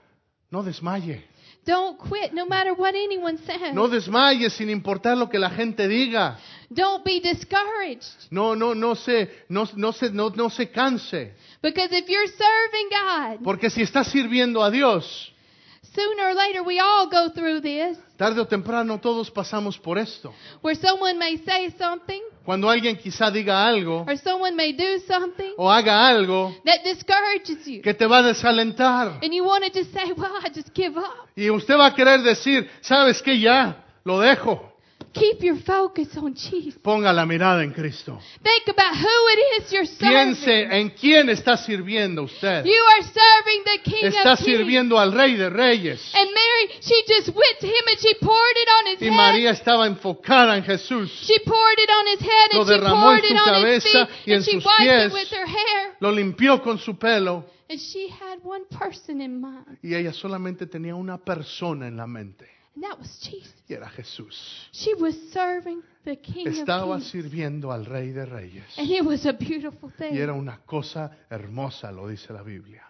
[SPEAKER 1] no desmaye.
[SPEAKER 2] Don't quit no matter what anyone says.
[SPEAKER 1] No sin importar lo que la gente diga.
[SPEAKER 2] Don't be discouraged.
[SPEAKER 1] No, no, no se, no, no se, no, no se canse.
[SPEAKER 2] Because if you're serving God,
[SPEAKER 1] Porque si está sirviendo a Dios,
[SPEAKER 2] sooner or later we all go through this
[SPEAKER 1] tarde o temprano todos pasamos por esto.
[SPEAKER 2] where someone may say something
[SPEAKER 1] Cuando alguien quizá diga algo
[SPEAKER 2] or someone may do something
[SPEAKER 1] o haga algo
[SPEAKER 2] that discourages you.
[SPEAKER 1] que te va a desalentar.
[SPEAKER 2] And you want to just say, well, I just give up.
[SPEAKER 1] Y usted va a querer decir, ¿sabes qué? Ya, lo dejo.
[SPEAKER 2] Keep your focus on Jesus.
[SPEAKER 1] Ponga la mirada en Cristo.
[SPEAKER 2] Think about who it is you're
[SPEAKER 1] Piense
[SPEAKER 2] serving.
[SPEAKER 1] en quién está sirviendo usted.
[SPEAKER 2] You are serving the King
[SPEAKER 1] Está
[SPEAKER 2] of Kings.
[SPEAKER 1] sirviendo al Rey de Reyes.
[SPEAKER 2] And Mary, she just went to him and she poured it on his
[SPEAKER 1] Y
[SPEAKER 2] head.
[SPEAKER 1] María estaba enfocada en Jesús.
[SPEAKER 2] She poured it on his head
[SPEAKER 1] Lo
[SPEAKER 2] and she
[SPEAKER 1] derramó
[SPEAKER 2] poured
[SPEAKER 1] en
[SPEAKER 2] it
[SPEAKER 1] su
[SPEAKER 2] on his
[SPEAKER 1] cabeza
[SPEAKER 2] feet
[SPEAKER 1] y en
[SPEAKER 2] and she
[SPEAKER 1] sus
[SPEAKER 2] wiped
[SPEAKER 1] pies.
[SPEAKER 2] it with her hair.
[SPEAKER 1] Lo limpió con su pelo.
[SPEAKER 2] And she had one person in mind,
[SPEAKER 1] Y ella solamente tenía una persona en la mente.
[SPEAKER 2] And that was Jesus.
[SPEAKER 1] Y era Jesús.
[SPEAKER 2] She was serving the King
[SPEAKER 1] Estaba
[SPEAKER 2] of
[SPEAKER 1] sirviendo al Rey de Reyes.
[SPEAKER 2] And it was a beautiful thing.
[SPEAKER 1] Y era una cosa hermosa, lo dice la Biblia.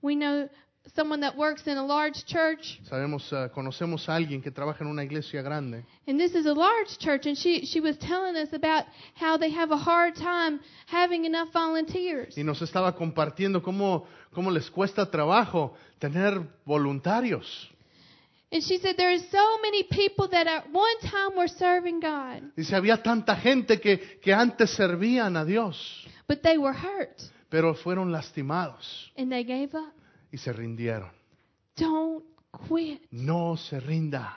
[SPEAKER 2] We know someone that works in a large church,
[SPEAKER 1] Sabemos, eh, conocemos a alguien que trabaja en una iglesia grande.
[SPEAKER 2] and this is a large church, and she, she was telling us about how they have a hard time having enough volunteers.
[SPEAKER 1] Y nos estaba compartiendo cómo, cómo les cuesta trabajo tener voluntarios.
[SPEAKER 2] And she said there are so many people that at one time were serving God,
[SPEAKER 1] Dice, había tanta gente que, que antes servían a Dios,
[SPEAKER 2] but they were hurt
[SPEAKER 1] pero fueron lastimados
[SPEAKER 2] and they gave up.
[SPEAKER 1] y se rindieron.
[SPEAKER 2] Don't quit.
[SPEAKER 1] No se rinda.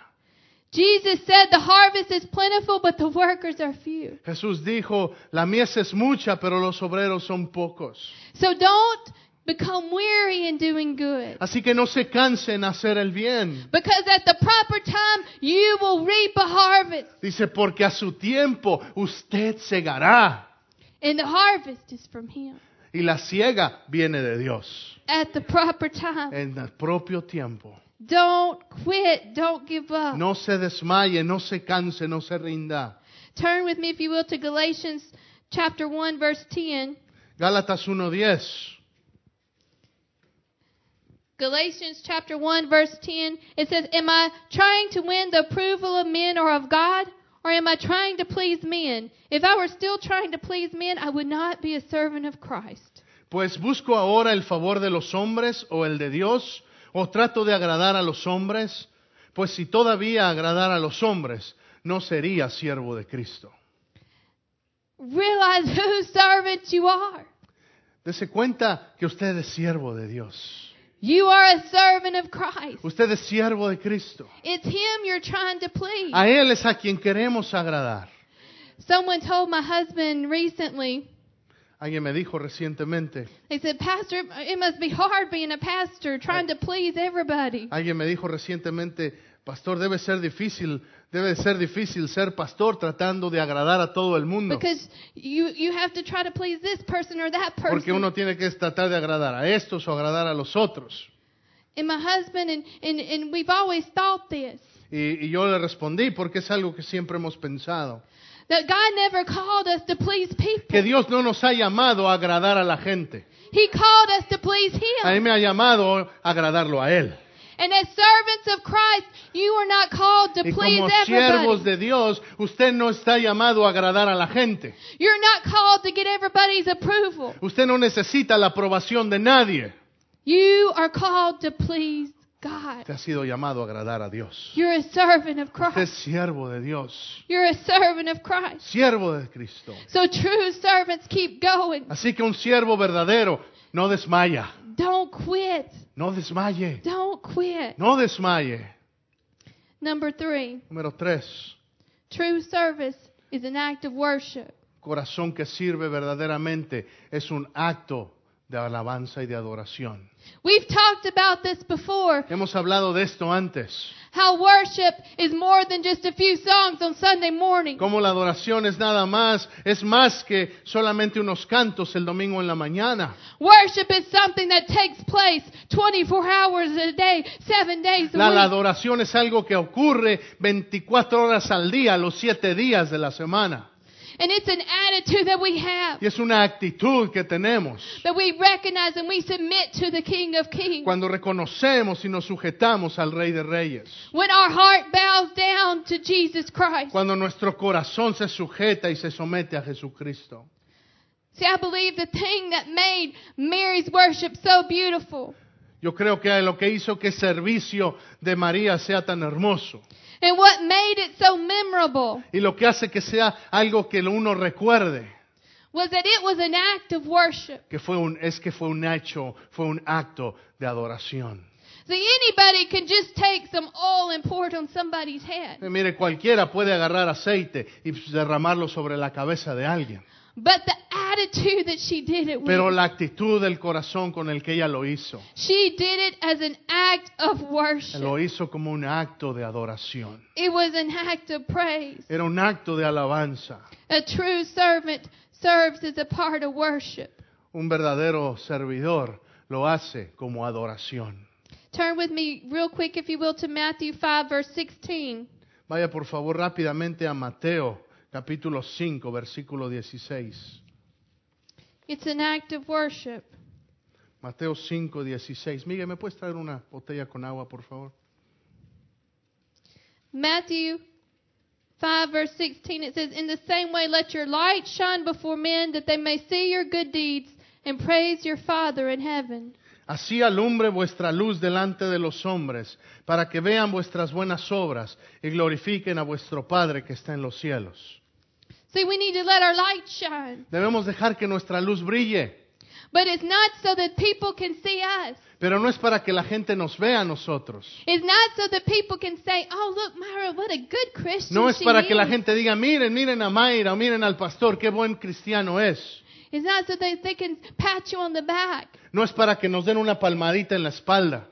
[SPEAKER 2] Jesus said the harvest is plentiful, but the workers are few.
[SPEAKER 1] Jesús dijo, la mies es mucha, pero los obreros son pocos.
[SPEAKER 2] So don't become weary in doing good.
[SPEAKER 1] Así que no se cansen en hacer el bien.
[SPEAKER 2] Because at the proper time, you will reap a harvest.
[SPEAKER 1] Dice, porque a su tiempo usted segará.
[SPEAKER 2] And the harvest is from Him.
[SPEAKER 1] Y la siega viene de Dios.
[SPEAKER 2] At the proper time.
[SPEAKER 1] En el propio tiempo.
[SPEAKER 2] Don't quit. Don't give up.
[SPEAKER 1] No se desmaye, no se canse, no se rinda.
[SPEAKER 2] Turn with me, if you will, to Galatians chapter 1 verse 10.
[SPEAKER 1] Gálatas 1.10.
[SPEAKER 2] Galatians chapter 1 verse 10. It says, Am I trying to win the approval of men or of God? Or am I trying to please men? If I were still trying to please men, I would not be a servant of Christ.
[SPEAKER 1] Pues busco ahora el favor de los hombres o el de Dios, o trato de agradar a los hombres, pues si todavía agradara a los hombres, no sería siervo de Cristo.
[SPEAKER 2] Realize [laughs] whose servant you are.
[SPEAKER 1] Dese cuenta que usted es siervo de Dios.
[SPEAKER 2] You are a servant of Christ.
[SPEAKER 1] Usted es siervo de Cristo.
[SPEAKER 2] It's Him you're trying to please.
[SPEAKER 1] A Él es a quien queremos agradar.
[SPEAKER 2] Someone told my husband recently,
[SPEAKER 1] Alguien me dijo recientemente,
[SPEAKER 2] they said, Pastor, it must be hard being a pastor, trying to please everybody.
[SPEAKER 1] alguien me dijo recientemente, pastor, debe ser difícil, debe ser difícil ser pastor tratando de agradar a todo el mundo.
[SPEAKER 2] Because you, you have to try to please this person or that person.
[SPEAKER 1] Porque uno tiene que tratar de agradar a estos o agradar a los otros.
[SPEAKER 2] And my husband, and, and, and we've always thought this
[SPEAKER 1] Y, y yo le respondí porque es algo que siempre hemos pensado.
[SPEAKER 2] that God never called us to please people,
[SPEAKER 1] Que Dios no nos ha llamado a agradar a la gente.
[SPEAKER 2] He called us to please
[SPEAKER 1] A mí
[SPEAKER 2] Him.
[SPEAKER 1] me ha llamado a agradarlo a Él.
[SPEAKER 2] And as servants of Christ, you are not called to
[SPEAKER 1] Y
[SPEAKER 2] please
[SPEAKER 1] como siervos
[SPEAKER 2] everybody.
[SPEAKER 1] de Dios, usted no está llamado a agradar a la gente.
[SPEAKER 2] You're not called to get everybody's approval.
[SPEAKER 1] Usted no necesita la aprobación de nadie.
[SPEAKER 2] You are called to please God.
[SPEAKER 1] Usted ha sido llamado a agradar a Dios.
[SPEAKER 2] You're a servant of
[SPEAKER 1] Usted es
[SPEAKER 2] Christ.
[SPEAKER 1] siervo de Dios.
[SPEAKER 2] You're a servant of Christ.
[SPEAKER 1] Siervo de Cristo.
[SPEAKER 2] So true servants keep going.
[SPEAKER 1] Así que un siervo verdadero no desmaya.
[SPEAKER 2] Don't quit.
[SPEAKER 1] No desmaye.
[SPEAKER 2] Don't quit.
[SPEAKER 1] No desmaye.
[SPEAKER 2] Number three,
[SPEAKER 1] Número tres.
[SPEAKER 2] true service is an act of worship.
[SPEAKER 1] Corazón que sirve verdaderamente es un acto de alabanza y de adoración.
[SPEAKER 2] We've talked about this before.
[SPEAKER 1] Hemos hablado de esto antes.
[SPEAKER 2] How worship is more than just a few songs on Sunday morning.
[SPEAKER 1] Como la adoración es nada más, es más que solamente unos cantos el domingo en la mañana.
[SPEAKER 2] Worship is something that takes place 24 hours a day, seven days a
[SPEAKER 1] La, la
[SPEAKER 2] week.
[SPEAKER 1] adoración es algo que ocurre 24 horas al día, los 7 días de la semana.
[SPEAKER 2] And it's an attitude that we have.
[SPEAKER 1] Y es una actitud que tenemos
[SPEAKER 2] That we recognize and we submit to the King of Kings.
[SPEAKER 1] cuando reconocemos y nos sujetamos al Rey de Reyes.
[SPEAKER 2] When our heart bows down to Jesus Christ.
[SPEAKER 1] Cuando nuestro corazón se sujeta y se somete a Jesucristo.
[SPEAKER 2] See, I believe the thing that made Mary's worship so beautiful
[SPEAKER 1] Yo creo que lo que hizo que el servicio de María sea tan hermoso
[SPEAKER 2] and what made it so memorable
[SPEAKER 1] y lo que hace que sea algo que uno recuerde,
[SPEAKER 2] was that it was an act of worship.
[SPEAKER 1] que fue un, es que fue un hecho, fue un acto de adoración.
[SPEAKER 2] See, anybody can just take some oil and pour it on somebody's head.
[SPEAKER 1] Eh, Mire, cualquiera puede agarrar aceite y derramarlo sobre la cabeza de alguien,
[SPEAKER 2] But the attitude that she did it with,
[SPEAKER 1] pero la actitud del corazón con el que ella lo hizo,
[SPEAKER 2] she did it as an act of worship.
[SPEAKER 1] lo hizo como un acto de adoración.
[SPEAKER 2] It was an act of praise.
[SPEAKER 1] Era un acto de alabanza.
[SPEAKER 2] A true servant serves as a part of worship.
[SPEAKER 1] Un verdadero servidor lo hace como adoración.
[SPEAKER 2] Turn with me real quick, if you will, to Matthew 5, verse 16.
[SPEAKER 1] Vaya por favor rápidamente a Mateo capítulo 5, versículo 16.
[SPEAKER 2] It's an act of worship.
[SPEAKER 1] Mateo 5, 16. Miguel, ¿me puedes traer una botella con agua, por favor?
[SPEAKER 2] Matthew 5, verse 16, it says, In the same way, let your light shine before men that they may see your good deeds and praise your Father in heaven.
[SPEAKER 1] Así alumbre vuestra luz delante de los hombres, para que vean vuestras buenas obras y glorifiquen a vuestro Padre que está en los cielos.
[SPEAKER 2] See, we need to let our light shine.
[SPEAKER 1] Debemos dejar que nuestra luz brille,
[SPEAKER 2] But it's not so that people can see us.
[SPEAKER 1] pero no es para que la gente nos vea a nosotros.
[SPEAKER 2] It's not so that people can say, oh, look, Myra, what a good Christian
[SPEAKER 1] No es
[SPEAKER 2] she
[SPEAKER 1] para que la
[SPEAKER 2] is."
[SPEAKER 1] gente diga, miren, miren a Mayra, miren al pastor, qué buen cristiano es.
[SPEAKER 2] It's not so that they can pat you on the back.
[SPEAKER 1] No es para que nos den una palmadita en la espalda.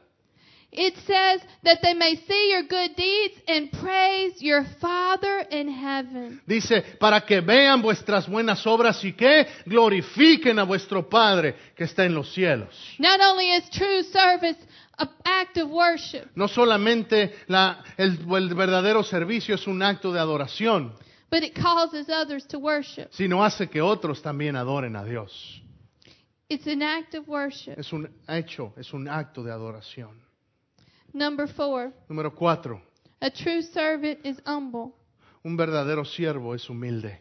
[SPEAKER 2] It says that they may see your good deeds and praise your Father in heaven.
[SPEAKER 1] Dice, para que vean vuestras buenas obras y que glorifiquen a vuestro Padre que está en los cielos.
[SPEAKER 2] Not only is true service an act of worship,
[SPEAKER 1] No solamente la- el, el verdadero servicio es un acto de adoración,
[SPEAKER 2] but it causes others to worship.
[SPEAKER 1] sino hace que otros también adoren a Dios.
[SPEAKER 2] It's an act of worship.
[SPEAKER 1] Es un hecho, es un acto de adoración.
[SPEAKER 2] Number four,
[SPEAKER 1] Número cuatro,
[SPEAKER 2] a true servant is humble.
[SPEAKER 1] un verdadero siervo es humilde.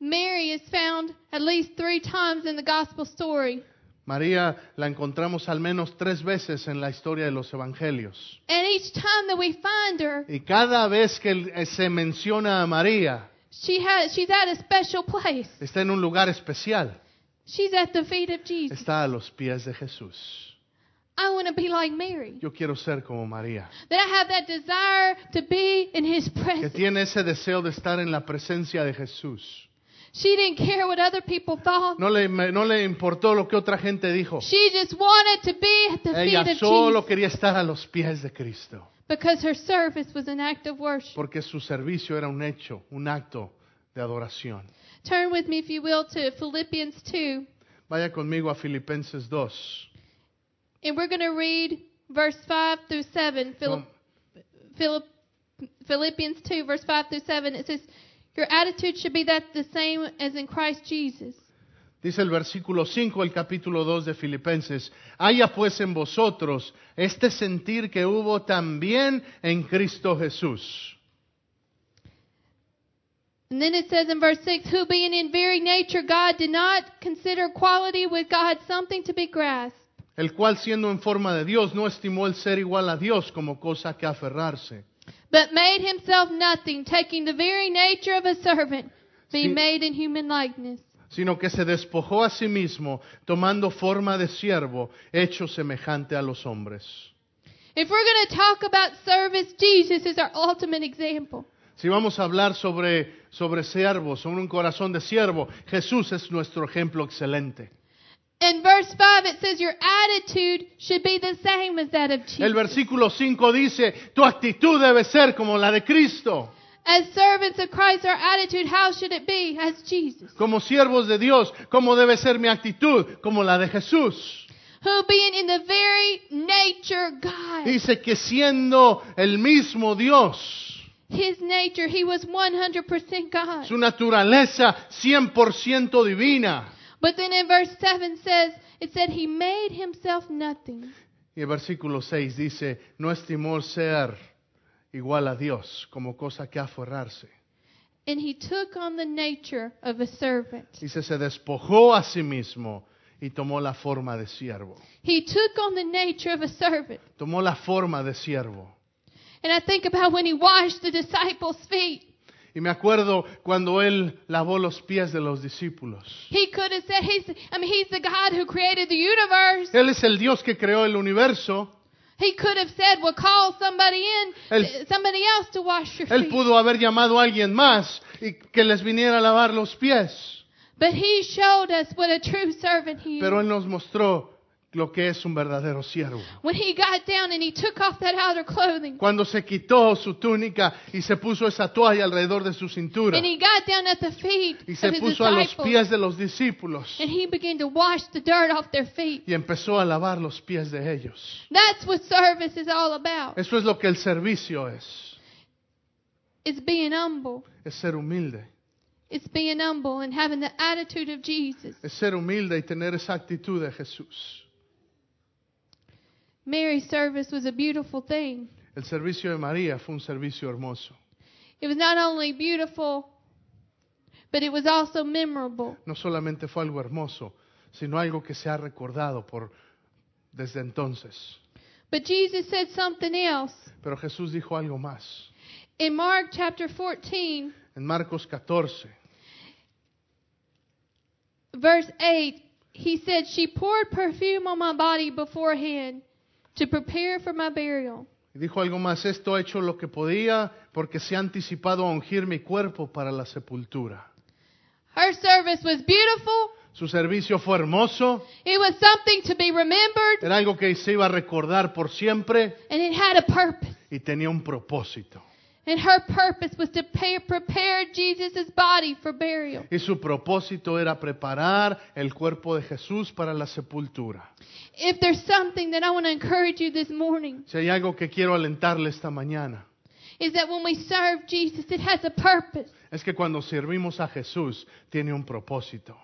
[SPEAKER 2] Mary is found at least three times in the gospel story.
[SPEAKER 1] María la encontramos al menos tres veces en la historia de los evangelios.
[SPEAKER 2] And each time that we find her,
[SPEAKER 1] Y cada vez que eh, se menciona a María,
[SPEAKER 2] she has, she's at a special place.
[SPEAKER 1] está en un lugar especial.
[SPEAKER 2] She's at the feet of Jesus.
[SPEAKER 1] Está a los pies de Jesús.
[SPEAKER 2] I want to be like Mary.
[SPEAKER 1] Yo quiero ser como María,
[SPEAKER 2] That I have that desire to be in his
[SPEAKER 1] que
[SPEAKER 2] presence.
[SPEAKER 1] tiene ese deseo de estar en la presencia de Jesús.
[SPEAKER 2] She didn't care what other people thought.
[SPEAKER 1] No le, no le importó lo que otra gente dijo.
[SPEAKER 2] She just wanted to be at the feet
[SPEAKER 1] Ella
[SPEAKER 2] of
[SPEAKER 1] solo
[SPEAKER 2] Jesus
[SPEAKER 1] quería estar a los pies de Cristo,
[SPEAKER 2] because her service was an act of worship.
[SPEAKER 1] porque su servicio era un hecho, un acto de adoración.
[SPEAKER 2] Turn with me, if you will, to Philippians 2,
[SPEAKER 1] Vaya conmigo a Filipenses 2.
[SPEAKER 2] And we're going to read verse 5 through 7. Phil- Philip, Philippians 2, verse 5 through 7. It says, Your attitude should be that the same as in Christ Jesus.
[SPEAKER 1] Dice el versículo 5 del capítulo 2 de Filipenses, haya pues en vosotros este sentir que hubo también en Cristo Jesús.
[SPEAKER 2] And then it says in verse 6, Who being in very nature God did not consider equality with God something to be grasped,
[SPEAKER 1] el cual siendo en forma de Dios no estimó el ser igual a Dios como cosa que aferrarse,
[SPEAKER 2] but made himself nothing, taking the very nature of a servant, being
[SPEAKER 1] Sí.
[SPEAKER 2] made in human likeness.
[SPEAKER 1] sino que se despojó a sí mismo, tomando forma de siervo, hecho semejante a los hombres.
[SPEAKER 2] If we're going to talk about service, Jesus is our ultimate example.
[SPEAKER 1] Si vamos a hablar sobre, sobre siervos, sobre un corazón de siervo, Jesús es nuestro ejemplo excelente.
[SPEAKER 2] In verse 5, it says, Your attitude should be the same as that of Jesus.
[SPEAKER 1] El versículo 5 dice, tu actitud debe ser como la de Cristo.
[SPEAKER 2] As servants of Christ, our attitude, how should it be? As Jesus.
[SPEAKER 1] Como siervos de Dios, ¿cómo debe ser mi actitud? Como la de Jesús.
[SPEAKER 2] Who being in the very nature God.
[SPEAKER 1] Dice que siendo el mismo Dios,
[SPEAKER 2] His nature, he was 100% God.
[SPEAKER 1] su naturaleza 100% divina.
[SPEAKER 2] But then in verse 7 says, it said he made himself nothing.
[SPEAKER 1] Y el versículo 6 dice, no estimó ser igual a Dios como cosa que aferrarse.
[SPEAKER 2] And he took on the nature of a servant.
[SPEAKER 1] Dice, se despojó a sí mismo y tomó la forma de siervo.
[SPEAKER 2] He took on the nature of a servant.
[SPEAKER 1] Tomó la forma de siervo.
[SPEAKER 2] And I think about when he washed the disciples' feet.
[SPEAKER 1] Y me acuerdo cuando él lavó los pies de los discípulos.
[SPEAKER 2] He could have said, he's, I mean, he's the God who created the universe.
[SPEAKER 1] Él es el Dios que creó el universo.
[SPEAKER 2] He could have said, well, call somebody in,
[SPEAKER 1] Él-
[SPEAKER 2] somebody else to wash your
[SPEAKER 1] Él
[SPEAKER 2] feet.
[SPEAKER 1] pudo haber llamado a alguien más y que les viniera a lavar los pies.
[SPEAKER 2] But he showed us what a true servant he
[SPEAKER 1] Pero
[SPEAKER 2] is.
[SPEAKER 1] él nos mostró lo que es un verdadero siervo.
[SPEAKER 2] When he got down and he took off that outer clothing.
[SPEAKER 1] Cuando se quitó su túnica y se puso esa toalla alrededor de su cintura
[SPEAKER 2] And he got down at the feet
[SPEAKER 1] y
[SPEAKER 2] of
[SPEAKER 1] se
[SPEAKER 2] his
[SPEAKER 1] puso a los pies de los discípulos
[SPEAKER 2] And he began to wash the dirt off their feet.
[SPEAKER 1] y empezó a lavar los pies de ellos.
[SPEAKER 2] That's what service is all about.
[SPEAKER 1] Eso es lo que el servicio es.
[SPEAKER 2] It's being humble.
[SPEAKER 1] Es ser humilde.
[SPEAKER 2] It's being humble and having the attitude of Jesus.
[SPEAKER 1] Es ser humilde y tener esa actitud de Jesús.
[SPEAKER 2] Mary's service was a beautiful thing.
[SPEAKER 1] El servicio de María fue un servicio hermoso.
[SPEAKER 2] It was not only beautiful, but it was also memorable.
[SPEAKER 1] No solamente fue algo hermoso, sino algo que se ha recordado por desde entonces.
[SPEAKER 2] But Jesus said something else.
[SPEAKER 1] Pero Jesús dijo algo más.
[SPEAKER 2] In Mark chapter 14,
[SPEAKER 1] En Marcos 14,
[SPEAKER 2] verse 8, he said, She poured perfume on my body beforehand to prepare for my burial.
[SPEAKER 1] y dijo algo más, esto ha hecho lo que podía porque se ha anticipado a ungir mi cuerpo para la sepultura.
[SPEAKER 2] Her service was beautiful.
[SPEAKER 1] Su servicio fue hermoso,
[SPEAKER 2] It was something to be remembered,
[SPEAKER 1] era algo que se iba a recordar por siempre
[SPEAKER 2] and it had a purpose.
[SPEAKER 1] y tenía un propósito.
[SPEAKER 2] And her purpose was to pay, prepare Jesus' body for burial.
[SPEAKER 1] Y su propósito era preparar el cuerpo de Jesús para la sepultura.
[SPEAKER 2] If there's something that I want to encourage you this morning,
[SPEAKER 1] Si hay algo que quiero alentarle esta mañana,
[SPEAKER 2] is that when we serve Jesus, it has a purpose.
[SPEAKER 1] Es que cuando servimos a Jesús tiene un propósito.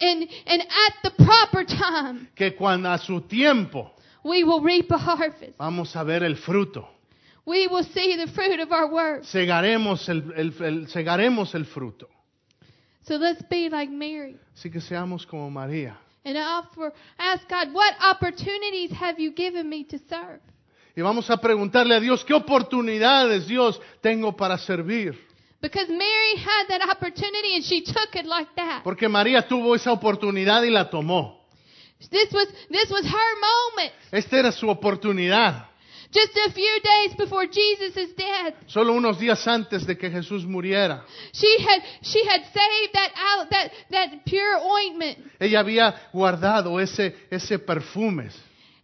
[SPEAKER 2] And, and at the proper time,
[SPEAKER 1] Que cuando a su tiempo
[SPEAKER 2] we will reap a harvest.
[SPEAKER 1] vamos a ver el fruto.
[SPEAKER 2] We will see the fruit of our work.
[SPEAKER 1] Segaremos el, el- el- segaremos el fruto.
[SPEAKER 2] So let's be like Mary.
[SPEAKER 1] Así que seamos como María.
[SPEAKER 2] And offer, ask God, what opportunities have you given me to serve?
[SPEAKER 1] Y vamos a preguntarle a Dios, ¿qué oportunidades, Dios, tengo para servir?
[SPEAKER 2] Because Mary had that opportunity and she took it like that.
[SPEAKER 1] Porque María tuvo esa oportunidad y la tomó.
[SPEAKER 2] This was, this was her moment.
[SPEAKER 1] Esta era su oportunidad.
[SPEAKER 2] Just a few days before Jesus' death,
[SPEAKER 1] Solo unos días antes de que Jesús muriera.
[SPEAKER 2] she had, she had saved that, out, that, that pure ointment.
[SPEAKER 1] Ella había guardado ese, ese perfume.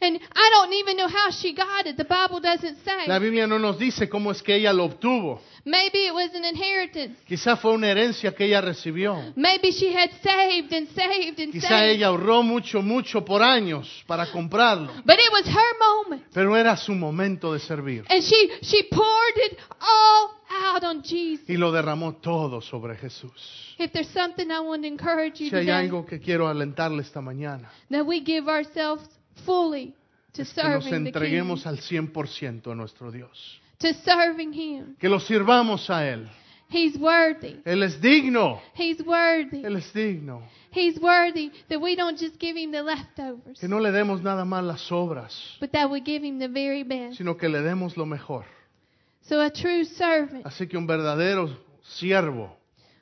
[SPEAKER 2] And I don't even know how she got it. The Bible doesn't
[SPEAKER 1] La
[SPEAKER 2] say.
[SPEAKER 1] Biblia no nos dice cómo es que ella lo obtuvo.
[SPEAKER 2] Maybe it was an inheritance.
[SPEAKER 1] Quizá fue una herencia que ella recibió.
[SPEAKER 2] Maybe she had saved and saved and
[SPEAKER 1] Quizá
[SPEAKER 2] saved.
[SPEAKER 1] ella ahorró mucho, mucho por años para comprarlo.
[SPEAKER 2] But it was her moment.
[SPEAKER 1] Pero era su momento de servir.
[SPEAKER 2] And she, she poured it all out on Jesus.
[SPEAKER 1] Y lo derramó todo sobre Jesús.
[SPEAKER 2] If there's something I want to encourage you
[SPEAKER 1] Si hay
[SPEAKER 2] today,
[SPEAKER 1] algo que quiero alentarle esta mañana,
[SPEAKER 2] that we give ourselves fully to
[SPEAKER 1] es que nos
[SPEAKER 2] serving the King,
[SPEAKER 1] entreguemos al 100% a nuestro Dios.
[SPEAKER 2] to serving Him.
[SPEAKER 1] Que lo sirvamos a Él.
[SPEAKER 2] He's worthy.
[SPEAKER 1] Él es digno.
[SPEAKER 2] He's worthy.
[SPEAKER 1] Él es digno.
[SPEAKER 2] He's worthy that we don't just give Him the leftovers,
[SPEAKER 1] Que no le demos nada más las obras,
[SPEAKER 2] but that we give Him the very best.
[SPEAKER 1] sino que le demos lo mejor.
[SPEAKER 2] So a true servant
[SPEAKER 1] Así que un verdadero siervo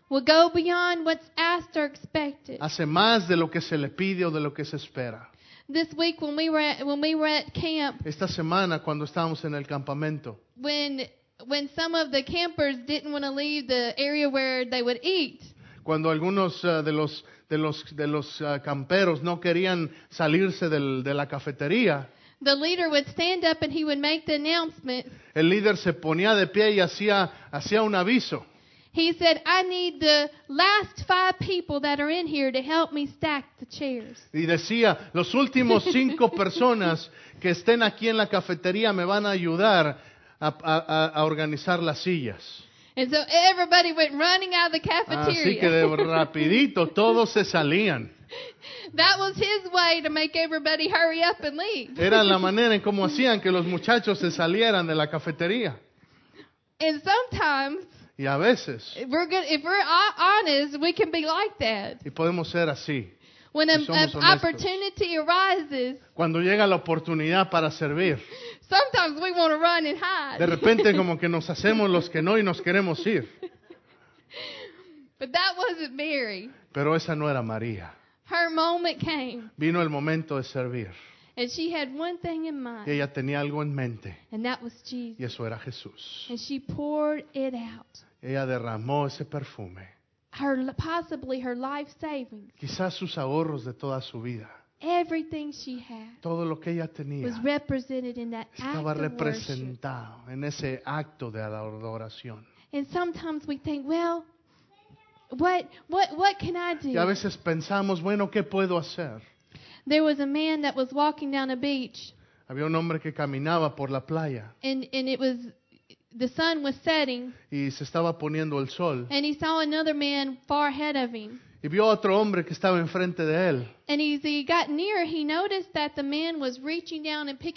[SPEAKER 2] will go beyond what's asked or expected.
[SPEAKER 1] hace más de lo que se le pide o de lo que se espera.
[SPEAKER 2] This week when we were at, when we were at camp,
[SPEAKER 1] Esta semana, cuando estábamos en el campamento,
[SPEAKER 2] when when some of the campers didn't want to leave the area where they would eat,
[SPEAKER 1] cuando algunos eh, de los, de los, de los eh, camperos no querían salirse del- de la cafetería,
[SPEAKER 2] the leader would stand up and he would make the announcement.
[SPEAKER 1] el líder se ponía de pie y hacía, hacía un aviso.
[SPEAKER 2] He said, "I need the last five people that are in here to help me stack the chairs."
[SPEAKER 1] Y decía, los últimos [laughs] cinco personas que estén aquí en la cafetería me van a ayudar a, a- a- organizar las sillas.
[SPEAKER 2] And so everybody went running out of the
[SPEAKER 1] Así que de
[SPEAKER 2] cafeteria.
[SPEAKER 1] rapidito [laughs] todos se salían.
[SPEAKER 2] that was his way to make everybody hurry up and leave.
[SPEAKER 1] Era la [laughs] manera en cómo hacían que los muchachos se salieran de la cafetería.
[SPEAKER 2] And sometimes,
[SPEAKER 1] Y a veces,
[SPEAKER 2] if we're good, if we're ho- honest, we can be like that.
[SPEAKER 1] y podemos ser así,
[SPEAKER 2] When an opportunity arises,
[SPEAKER 1] cuando llega la oportunidad para servir,
[SPEAKER 2] sometimes we want to run and hide.
[SPEAKER 1] de repente como [laughs] que nos hacemos los que no y nos queremos ir.
[SPEAKER 2] but that wasn't Mary.
[SPEAKER 1] Pero esa no era María.
[SPEAKER 2] Her moment came,
[SPEAKER 1] Vino el momento de servir.
[SPEAKER 2] and she had one thing in
[SPEAKER 1] Y
[SPEAKER 2] mind,
[SPEAKER 1] ella tenía algo en mente,
[SPEAKER 2] and that was Jesus.
[SPEAKER 1] y eso era Jesús.
[SPEAKER 2] And she poured it out.
[SPEAKER 1] Ella derramó ese perfume,
[SPEAKER 2] Her possibly her life savings,
[SPEAKER 1] quizás sus ahorros de toda su vida,
[SPEAKER 2] everything she had
[SPEAKER 1] todo lo que ella tenía
[SPEAKER 2] was represented in that act
[SPEAKER 1] estaba
[SPEAKER 2] of worship.
[SPEAKER 1] representado en ese acto de adoración.
[SPEAKER 2] And sometimes we think, well, what what what can I do?
[SPEAKER 1] Y a veces pensamos, bueno, ¿qué puedo hacer?
[SPEAKER 2] There was a man that was walking down a beach,
[SPEAKER 1] Había un hombre que caminaba por la playa
[SPEAKER 2] and and it was the sun was setting,
[SPEAKER 1] y se estaba poniendo el sol.
[SPEAKER 2] and he saw another man far ahead of him.
[SPEAKER 1] Y vio a otro hombre que estaba enfrente de él.
[SPEAKER 2] And as he got near, he noticed that the man was reaching down and picking